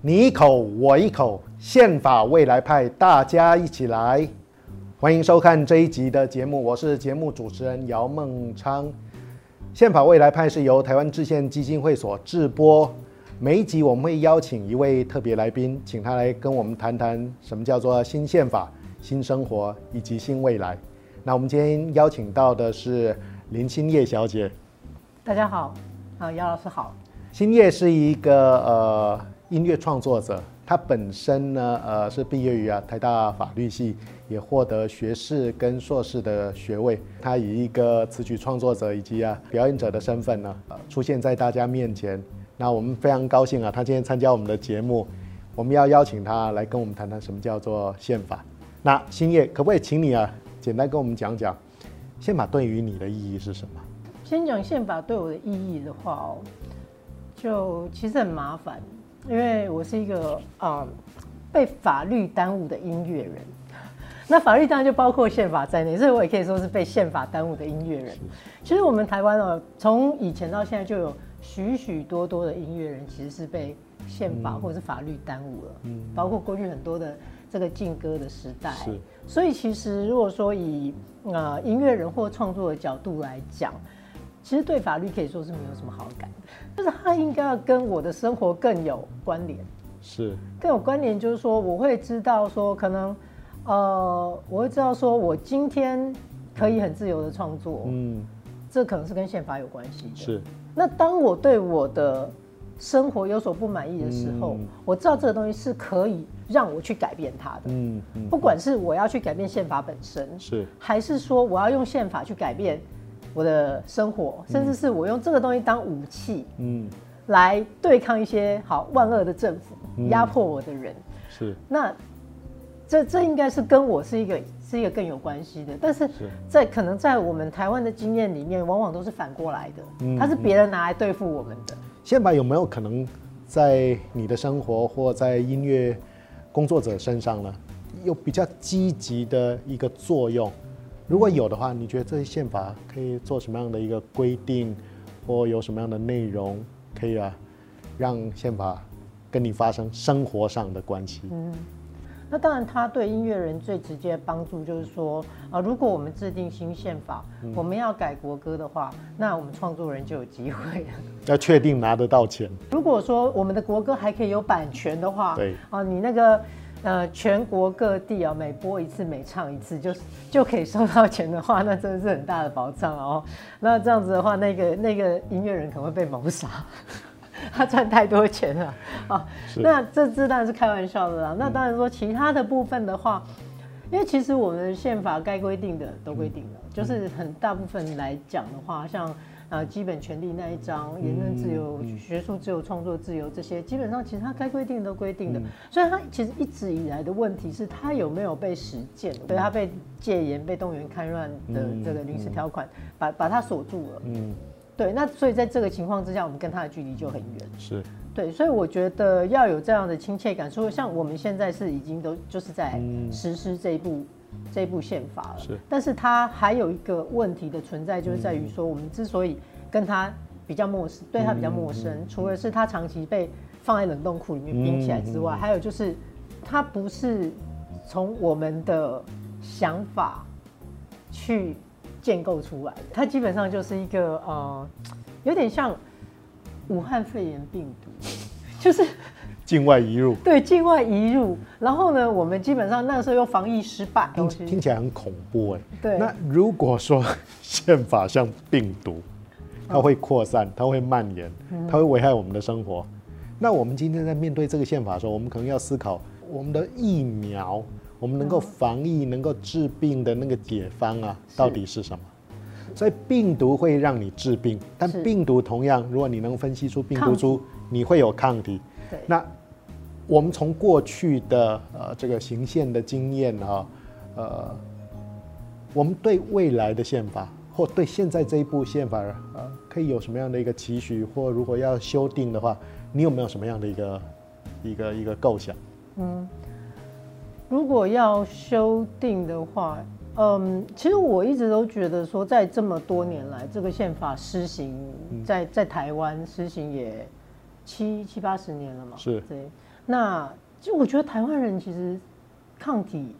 你一口我一口，宪法未来派，大家一起来。欢迎收看这一集的节目，我是节目主持人姚孟昌。宪法未来派是由台湾制宪基金会所制播，每一集我们会邀请一位特别来宾，请他来跟我们谈谈什么叫做新宪法、新生活以及新未来。那我们今天邀请到的是林欣叶小姐。大家好，啊，姚老师好。新叶是一个呃音乐创作者，他本身呢呃是毕业于啊台大法律系，也获得学士跟硕士的学位。他以一个词曲创作者以及啊表演者的身份呢，呃，出现在大家面前。那我们非常高兴啊，他今天参加我们的节目，我们要邀请他来跟我们谈谈什么叫做宪法。那欣叶，可不可以请你啊简单跟我们讲讲宪法对于你的意义是什么？先讲宪法对我的意义的话哦，就其实很麻烦，因为我是一个啊、嗯、被法律耽误的音乐人。那法律当然就包括宪法在内，所以我也可以说是被宪法耽误的音乐人。其实我们台湾哦，从以前到现在就有许许多多的音乐人其实是被宪法或者是法律耽误了，嗯，包括过去很多的这个禁歌的时代。是，所以其实如果说以啊、呃、音乐人或创作的角度来讲，其实对法律可以说是没有什么好感的，就是它应该要跟我的生活更有关联，是更有关联，就是说我会知道说可能，呃，我会知道说我今天可以很自由的创作，嗯，这可能是跟宪法有关系的。是，那当我对我的生活有所不满意的时候，嗯，我知道这个东西是可以让我去改变它的，嗯，嗯，不管是我要去改变宪法本身，是，还是说我要用宪法去改变。我的生活，甚至是我用这个东西当武器，嗯，来对抗一些好万恶的政府压迫我的人，是。那这这应该是跟我是一个是一个更有关系的，但是在可能在我们台湾的经验里面，往往都是反过来的，它是别人拿来对付我们的。宪法有没有可能在你的生活或在音乐工作者身上呢，有比较积极的一个作用？如果有的话，你觉得这些宪法可以做什么样的一个规定，或有什么样的内容可以啊，让宪法跟你发生生活上的关系？嗯，那当然，它对音乐人最直接的帮助就是说啊，如果我们制定新宪法，嗯，我们要改国歌的话，那我们创作人就有机会了。要确定拿得到钱。如果说我们的国歌还可以有版权的话，对啊，你那个。呃，全国各地啊，每播一次，每唱一次，就就可以收到钱的话，那真的是很大的保障哦。那这样子的话，那个那个音乐人可能会被谋杀，他赚太多钱了啊。那这这当然是开玩笑的啦。那当然说其他的部分的话，因为其实我们的宪法该规定的都规定了，就是很大部分来讲的话，像。啊，基本权利那一章，言论自由、嗯、学术自由、创作自由这些，基本上其实它该规定的都规定的。所以它其实一直以来的问题是，它有没有被实践？所以它被戒严、被动员戡乱的这个临时条款，把把它锁住了。嗯，对。那所以在这个情况之下，我们跟它的距离就很远。是。对，所以我觉得要有这样的亲切感。所以像我们现在是已经都就是在实施这一步。这部宪法了，是，但是它还有一个问题的存在，就是在于说，我们之所以跟他比较陌生，对他比较陌生，除了是他长期被放在冷冻库里面冰起来之外，还有就是，它不是从我们的想法去建构出来的，它基本上就是一个呃，有点像武汉肺炎病毒，就是。境外移入，对，境外移入，然后呢，我们基本上那个时候又防疫失败，听听起来很恐怖哎。对，那如果说宪法像病毒，它会扩散，它会蔓延，它会危害我们的生活，那我们今天在面对这个宪法的时候，我们可能要思考我们的疫苗，我们能够防疫、能够治病的那个解方啊，到底是什么？所以病毒会让你治病，但病毒同样，如果你能分析出病毒株，你会有抗体。对，那。我们从过去的呃这个行宪的经验啊，呃，我们对未来的宪法或对现在这一部宪法呃，可以有什么样的一个期许？或如果要修订的话，你有没有什么样的一个一个一个构想？嗯，如果要修订的话，嗯，其实我一直都觉得说，在这么多年来，这个宪法施行在在台湾施行也七七八十年了嘛，是对。那就我觉得台湾人其实抗体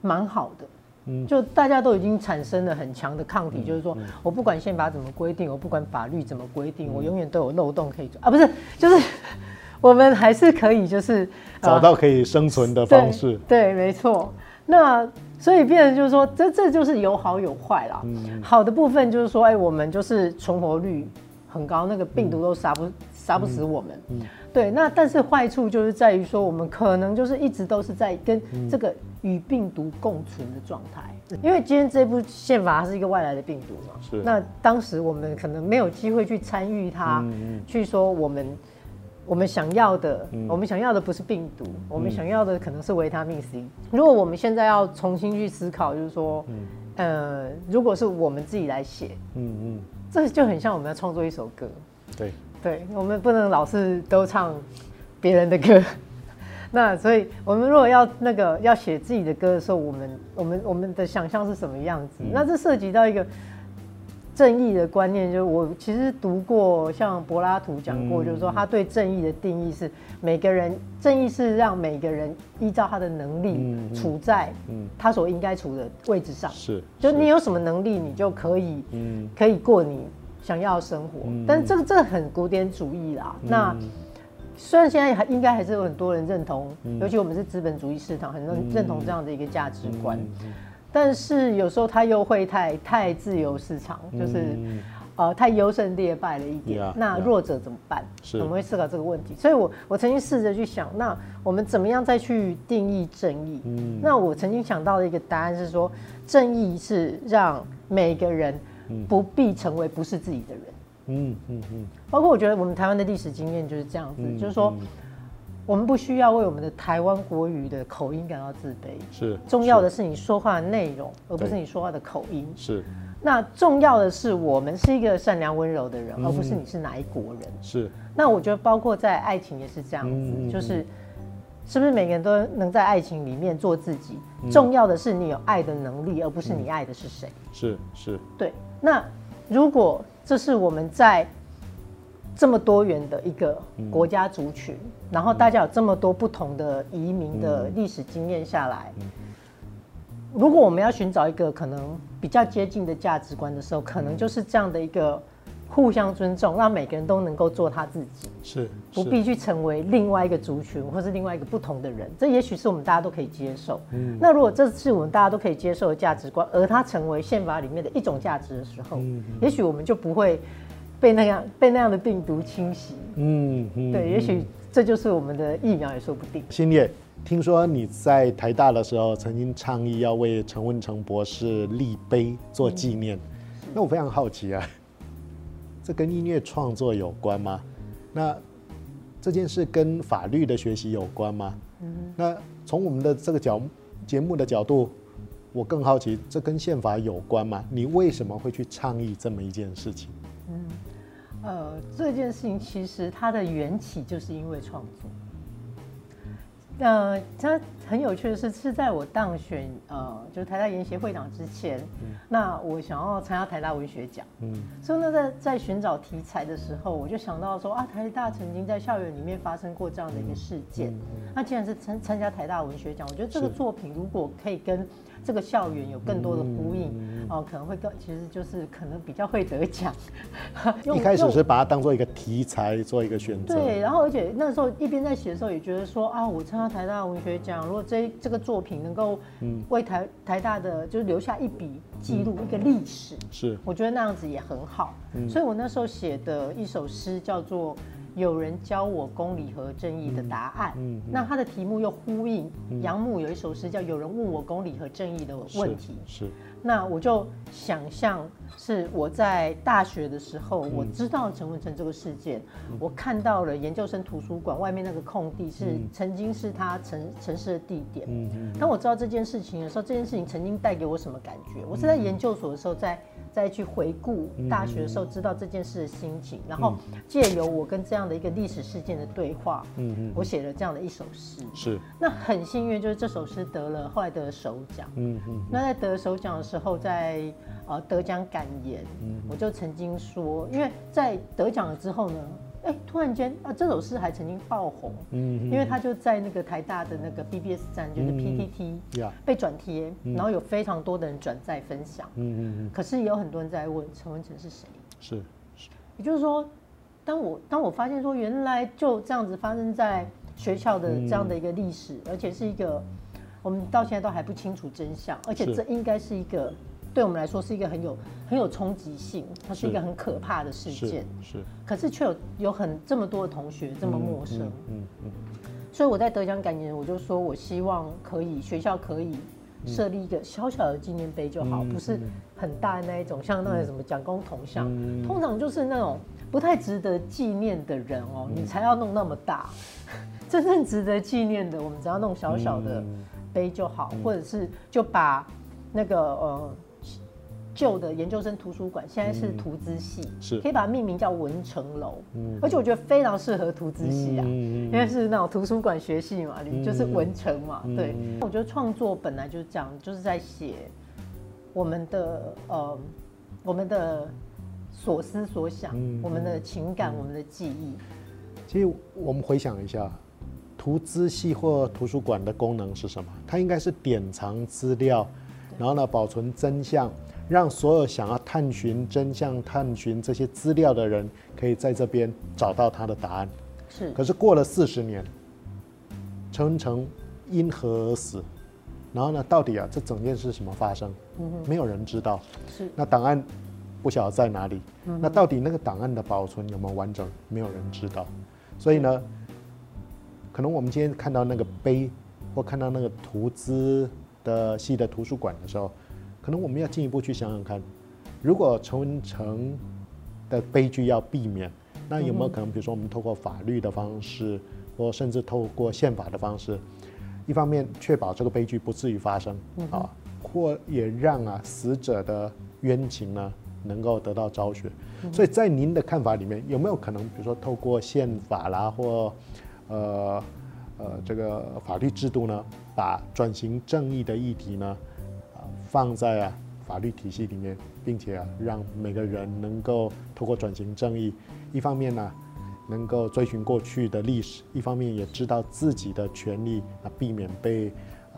蛮好的。嗯，就大家都已经产生了很强的抗体，嗯、就是说我不管宪法怎么规定，我不管法律怎么规定，嗯、我永远都有漏洞可以钻啊，不是，就是 我们还是可以，就是找到可以生存的方式。对，对，没错。那所以变成就是说，这这就是有好有坏啦。嗯，好的部分就是说，哎，我们就是存活率很高，那个病毒都杀不杀、嗯、不死我们。嗯。嗯对，那但是坏处就是在于说，我们可能就是一直都是在跟这个与病毒共存的状态。嗯、因为今天这部宪法它是一个外来的病毒嘛，是。那当时我们可能没有机会去参与它，去说我们我们想要的，嗯、我们想要的不是病毒，嗯、我们想要的可能是维他命 C。如果我们现在要重新去思考，就是说，嗯、呃，如果是我们自己来写，嗯嗯，这就很像我们要创作一首歌，对。对，我们不能老是都唱别人的歌，那所以我们如果要那个要写自己的歌的时候，我们我们我们的想象是什么样子？嗯、那这涉及到一个正义的观念，就是我其实读过，像柏拉图讲过，就是说他对正义的定义是每个人正义是让每个人依照他的能力处在他所应该处的位置上，是，就你有什么能力，你就可以可以过你。想要的生活，嗯、但是这个这个很古典主义啦。嗯、那虽然现在还应该还是有很多人认同，嗯、尤其我们是资本主义市场，很多人认同这样的一个价值观。嗯嗯、但是有时候它又会太太自由市场，就是、嗯、呃太优胜劣败了一点。嗯、那弱者怎么办？是我们会思考这个问题。所以我我曾经试着去想，那我们怎么样再去定义正义？嗯、那我曾经想到的一个答案是说，正义是让每个人。不必成为不是自己的人。嗯嗯嗯。包括我觉得我们台湾的历史经验就是这样子，嗯、就是说，我们不需要为我们的台湾国语的口音感到自卑。是。重要的是你说话的内容，而不是你说话的口音。是。那重要的是我们是一个善良温柔的人，嗯、而不是你是哪一国人。是。那我觉得包括在爱情也是这样子，嗯、就是是不是每个人都能在爱情里面做自己？嗯、重要的是你有爱的能力，而不是你爱的是谁。是是。对。那如果这是我们在这么多元的一个国家族群，嗯、然后大家有这么多不同的移民的历史经验下来，嗯、如果我们要寻找一个可能比较接近的价值观的时候，可能就是这样的一个。互相尊重，让每个人都能够做他自己，是，是不必去成为另外一个族群，或是另外一个不同的人。这也许是我们大家都可以接受。嗯，那如果这是我们大家都可以接受的价值观，而它成为宪法里面的一种价值的时候，嗯，也许我们就不会被那样被那样的病毒侵袭。嗯，嗯对，也许这就是我们的疫苗也说不定。新烈，听说你在台大的时候曾经倡议要为陈文成博士立碑做纪念，嗯，那我非常好奇啊。这跟音乐创作有关吗？那这件事跟法律的学习有关吗？嗯，那从我们的这个角节目的角度，我更好奇，这跟宪法有关吗？你为什么会去倡议这么一件事情？嗯，呃，这件事情其实它的缘起就是因为创作。呃，它很有趣的是，是在我当选呃，就是台大研协会长之前，嗯、那我想要参加台大文学奖，嗯，所以呢，在在寻找题材的时候，我就想到说啊，台大曾经在校园里面发生过这样的一个事件，嗯嗯、那既然是参参加台大文学奖，我觉得这个作品如果可以跟这个校园有更多的呼应，嗯、哦，可能会更，其实就是可能比较会得奖。一开始是把它当做一个题材做一个选择，对，然后而且那时候一边在写的时候也觉得说啊，我参加台大文学奖，如果这这个作品能够为台台大的就是留下一笔记录，嗯、一个历史，是，我觉得那样子也很好。嗯、所以我那时候写的一首诗叫做。有人教我公理和正义的答案。嗯，嗯，那他的题目又呼应杨牧有一首诗叫《有人问我公理和正义的问题》。是。是那我就想象是我在大学的时候，我知道陈文成这个事件，我看到了研究生图书馆外面那个空地是曾经是他城城市的地点。嗯，当我知道这件事情的时候，这件事情曾经带给我什么感觉？我是在研究所的时候在。再去回顾大学的时候，知道这件事的心情，然后借由我跟这样的一个历史事件的对话，嗯嗯，我写了这样的一首诗。是，那很幸运，就是这首诗得了后来得了首奖。嗯嗯。那在得首奖的时候，在呃得奖感言，我就曾经说，因为在得奖了之后呢，哎，突然间啊，这首诗还曾经爆红，嗯，因为他就在那个台大的那个 BBS 站，就是 PTT，被转贴，然后有非常多的人转载分享，嗯嗯嗯。可是也有很多人在问陈文成是谁？是是。也就是说，当我当我发现说原来就这样子发生在学校的这样的一个历史，而且是一个我们到现在都还不清楚真相，而且这应该是一个。对我们来说是一个很有很有冲击性，它是一个很可怕的事件。是，是，可是却有有很这么多的同学这么陌生。嗯嗯。所以我在得奖感言，我就说我希望可以学校可以设立一个小小的纪念碑就好，嗯、不是很大的那一种，像那个什么蒋公铜像、嗯，通常就是那种不太值得纪念的人哦，你才要弄那么大。真正值得纪念的，我们只要弄小小的碑就好，或者是就把那个呃。旧的研究生图书馆现在是图资系，嗯，是。可以把它命名叫文成楼，嗯，而且我觉得非常适合图资系啊，嗯，因为是那种图书馆学系嘛，你就是文成嘛，嗯，对，我觉得创作本来就是这样，就是在写我们的呃我们的所思所想，嗯，我们的情感，嗯，我们的记忆。其实我们回想一下，图资系或图书馆的功能是什么？它应该是典藏资料，然后呢保存真相。让所有想要探寻真相、探寻这些资料的人，可以在这边找到他的答案。是。可是过了四十年，陈文成因何而死？然后呢？到底啊，这整件事什么发生？嗯哼。没有人知道。是。那档案不晓得在哪里？嗯。那到底那个档案的保存有没有完整？没有人知道。所以呢，可能我们今天看到那个碑，或看到那个图资的系的图书馆的时候。可能我们要进一步去想想看，如果陈文成的悲剧要避免，那有没有可能，比如说我们透过法律的方式，或甚至透过宪法的方式，一方面确保这个悲剧不至于发生啊，或也让啊死者的冤情呢能够得到昭雪。所以在您的看法里面，有没有可能，比如说透过宪法啦，或呃呃这个法律制度呢，把转型正义的议题呢？放在啊法律体系里面，并且啊让每个人能够透过转型正义，一方面呢、啊、能够追寻过去的历史，一方面也知道自己的权利，啊避免被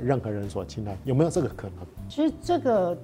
任何人所侵害，有没有这个可能？其实这个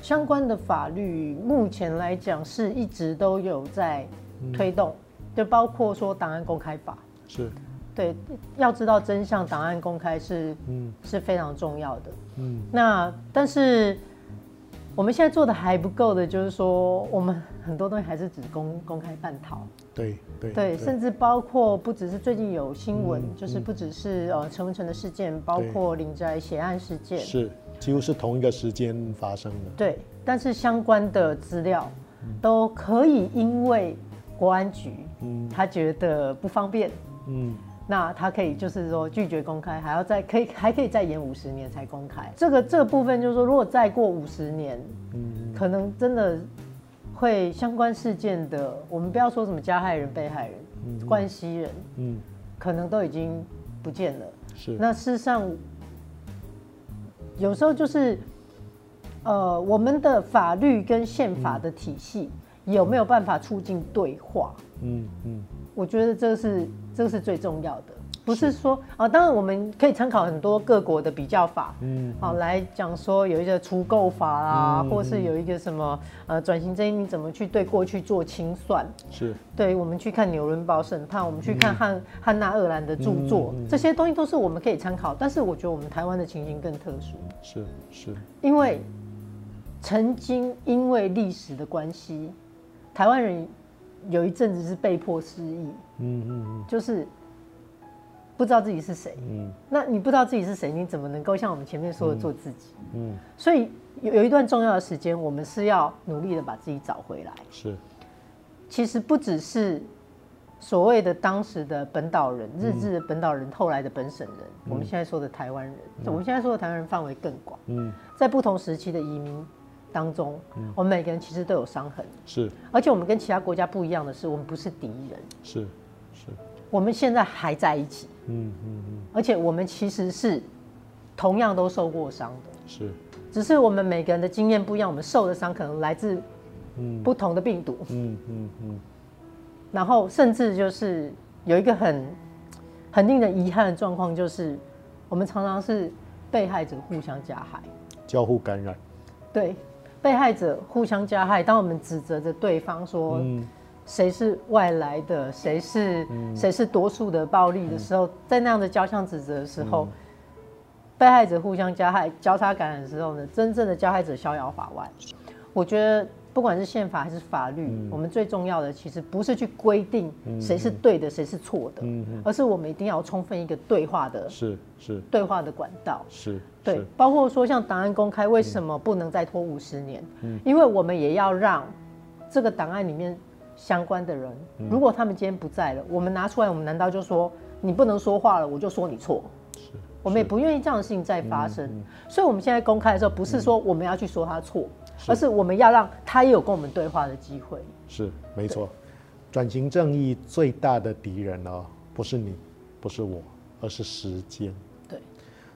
相关的法律目前来讲是一直都有在推动，嗯、就包括说档案公开法是。对，要知道真相，档案公开是嗯是非常重要的。嗯，那但是我们现在做的还不够的，就是说我们很多东西还是只公公开半套。对对对，甚至包括不只是最近有新闻，嗯，就是不只是呃陈文成的事件，包括林宅血案事件，是几乎是同一个时间发生的。对，但是相关的资料都可以因为国安局嗯他觉得不方便嗯。那他可以就是说拒绝公开，还要再可以还可以再延五十年才公开。这个这个部分就是说，如果再过五十年，嗯，可能真的会相关事件的，我们不要说什么加害人、被害人、嗯、关系人，嗯，可能都已经不见了。是。那事实上，有时候就是，呃，我们的法律跟宪法的体系有没有办法促进对话？嗯嗯。我觉得这是这个是最重要的，不是说啊，当然我们可以参考很多各国的比较法，嗯，好来讲说有一个除垢法啊，嗯，或是有一个什么呃转型正义你怎么去对过去做清算？是，对，我们去看纽伦堡审判，我们去看汉汉娜厄兰的著作，嗯，这些东西都是我们可以参考。但是我觉得我们台湾的情形更特殊，是是，因为曾经因为历史的关系，台湾人。有一阵子是被迫失忆，嗯嗯嗯，就是不知道自己是谁，嗯，那你不知道自己是谁，你怎么能够像我们前面说的做自己？嗯，所以有有一段重要的时间，我们是要努力的把自己找回来。是，其实不只是所谓的当时的本岛人，日治的本岛人，后来的本省人，我们现在说的台湾人，我们现在说的台湾人范围更广，嗯，在不同时期的移民。当中，我们每个人其实都有伤痕，是。而且我们跟其他国家不一样的是，我们不是敌人，是是。我们现在还在一起，嗯嗯嗯。而且我们其实是同样都受过伤的，是。只是我们每个人的经验不一样，我们受的伤可能来自不同的病毒，嗯嗯嗯。然后甚至就是有一个很很令人遗憾的状况，就是我们常常是被害者互相加害，交互感染。对，被害者互相加害。当我们指责着对方说谁是外来的，谁是谁是多数的暴力的时候，在那样的交相指责的时候，被害者互相加害、交叉感染的时候呢，真正的加害者逍遥法外。我觉得。不管是宪法还是法律，嗯、我们最重要的其实不是去规定谁是对的，谁、嗯、是错的，嗯、而是我们一定要充分一个对话的，是是对话的管道，是对，是包括说像档案公开，为什么不能再拖五十年？嗯、因为我们也要让这个档案里面相关的人，嗯、如果他们今天不在了，我们拿出来，我们难道就说你不能说话了，我就说你错？是，我们也不愿意这样的事情再发生，所以我们现在公开的时候，不是说我们要去说他错。而是我们要让他也有跟我们对话的机会。是，没错。转型正义最大的敌人呢，不是你，不是我，而是时间。对。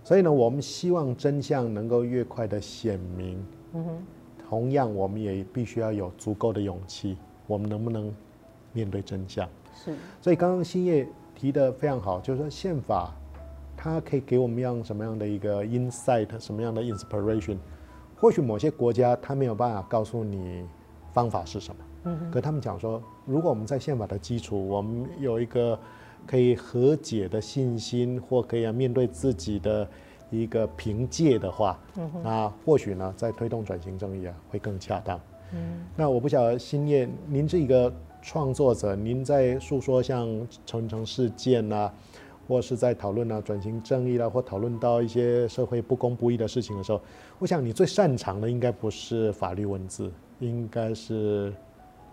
所以呢，我们希望真相能够越快的显明。嗯哼。同样，我们也必须要有足够的勇气。我们能不能面对真相？是。所以刚刚新叶提的非常好，就是说宪法它可以给我们样什么样的一个 insight，什么样的 inspiration。或许某些国家他没有办法告诉你方法是什么，嗯，可他们讲说，如果我们在宪法的基础，我们有一个可以和解的信心，或可以要面对自己的一个凭借的话，嗯，那或许呢，在推动转型正义啊，会更恰当。嗯，那我不晓得新叶，您是一个创作者，您在诉说像陈诚事件啊。或是在讨论啊转型正义啦，或讨论到一些社会不公不义的事情的时候，我想你最擅长的应该不是法律文字，应该是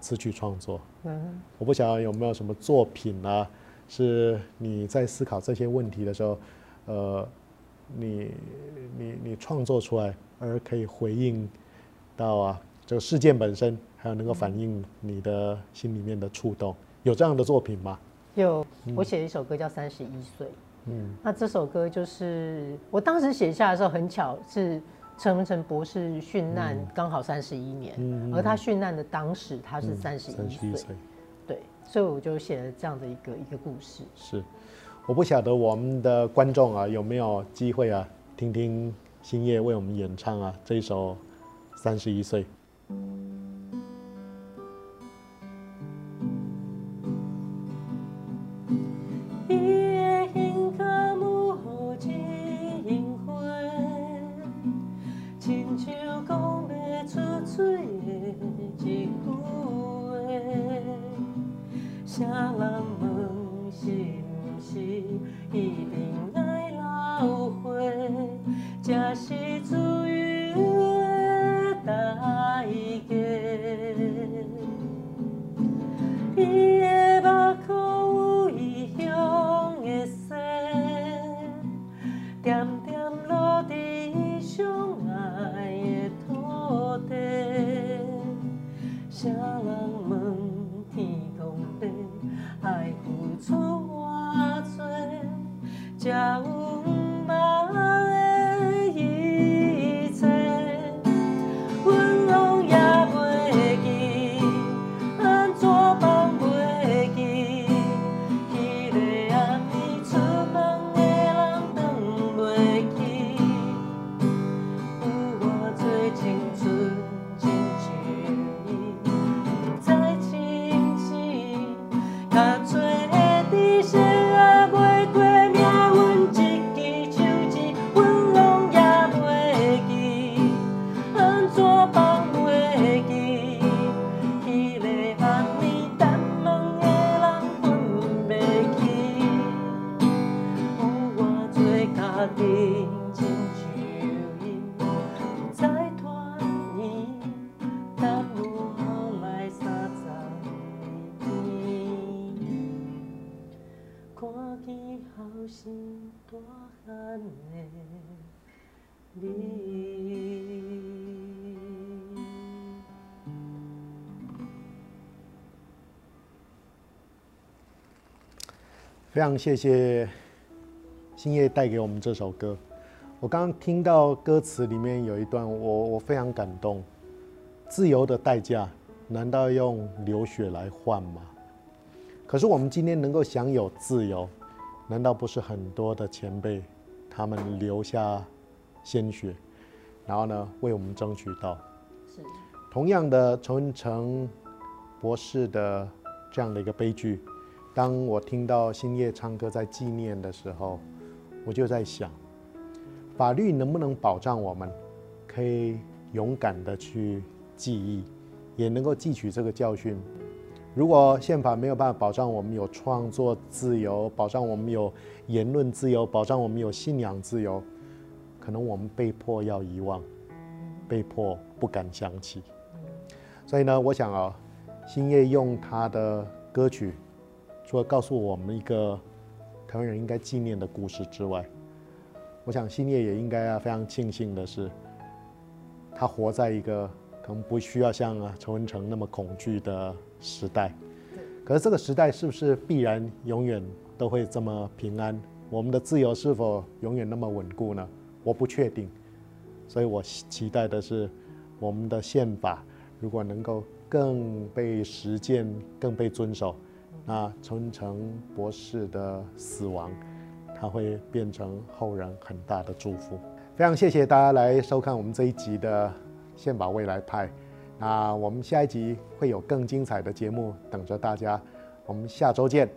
词曲创作。嗯，我不晓得有没有什么作品啊，是你在思考这些问题的时候，呃，你你你创作出来而可以回应到啊这个事件本身，还有能够反映你的心里面的触动，有这样的作品吗？有，我写了一首歌叫《三十一岁》。嗯，那这首歌就是我当时写下的时候，很巧是陈文成博士殉难刚好三十一年，嗯、而他殉难的当时他是三十一岁。对，所以我就写了这样的一个一个故事。是，我不晓得我们的观众啊有没有机会啊听听星夜为我们演唱啊这一首《三十一岁》。be 好心多含泪，你非常谢谢星夜带给我们这首歌。我刚刚听到歌词里面有一段，我我非常感动。自由的代价，难道用流血来换吗？可是我们今天能够享有自由，难道不是很多的前辈他们留下鲜血，然后呢为我们争取到？是。同样的，陈文成博士的这样的一个悲剧，当我听到星夜唱歌在纪念的时候，我就在想，法律能不能保障我们，可以勇敢的去记忆，也能够汲取这个教训。如果宪法没有办法保障我们有创作自由，保障我们有言论自由，保障我们有信仰自由，可能我们被迫要遗忘，被迫不敢想起。所以呢，我想啊，星夜用他的歌曲，除了告诉我们一个台湾人应该纪念的故事之外，我想星夜也应该要非常庆幸的是，他活在一个可能不需要像啊陈文成那么恐惧的时代。可是这个时代是不是必然永远都会这么平安？我们的自由是否永远那么稳固呢？我不确定。所以我期待的是我们的宪法。如果能够更被实践、更被遵守，那陈文成博士的死亡，他会变成后人很大的祝福。非常谢谢大家来收看我们这一集的《先把未来拍》，那我们下一集会有更精彩的节目等着大家，我们下周见。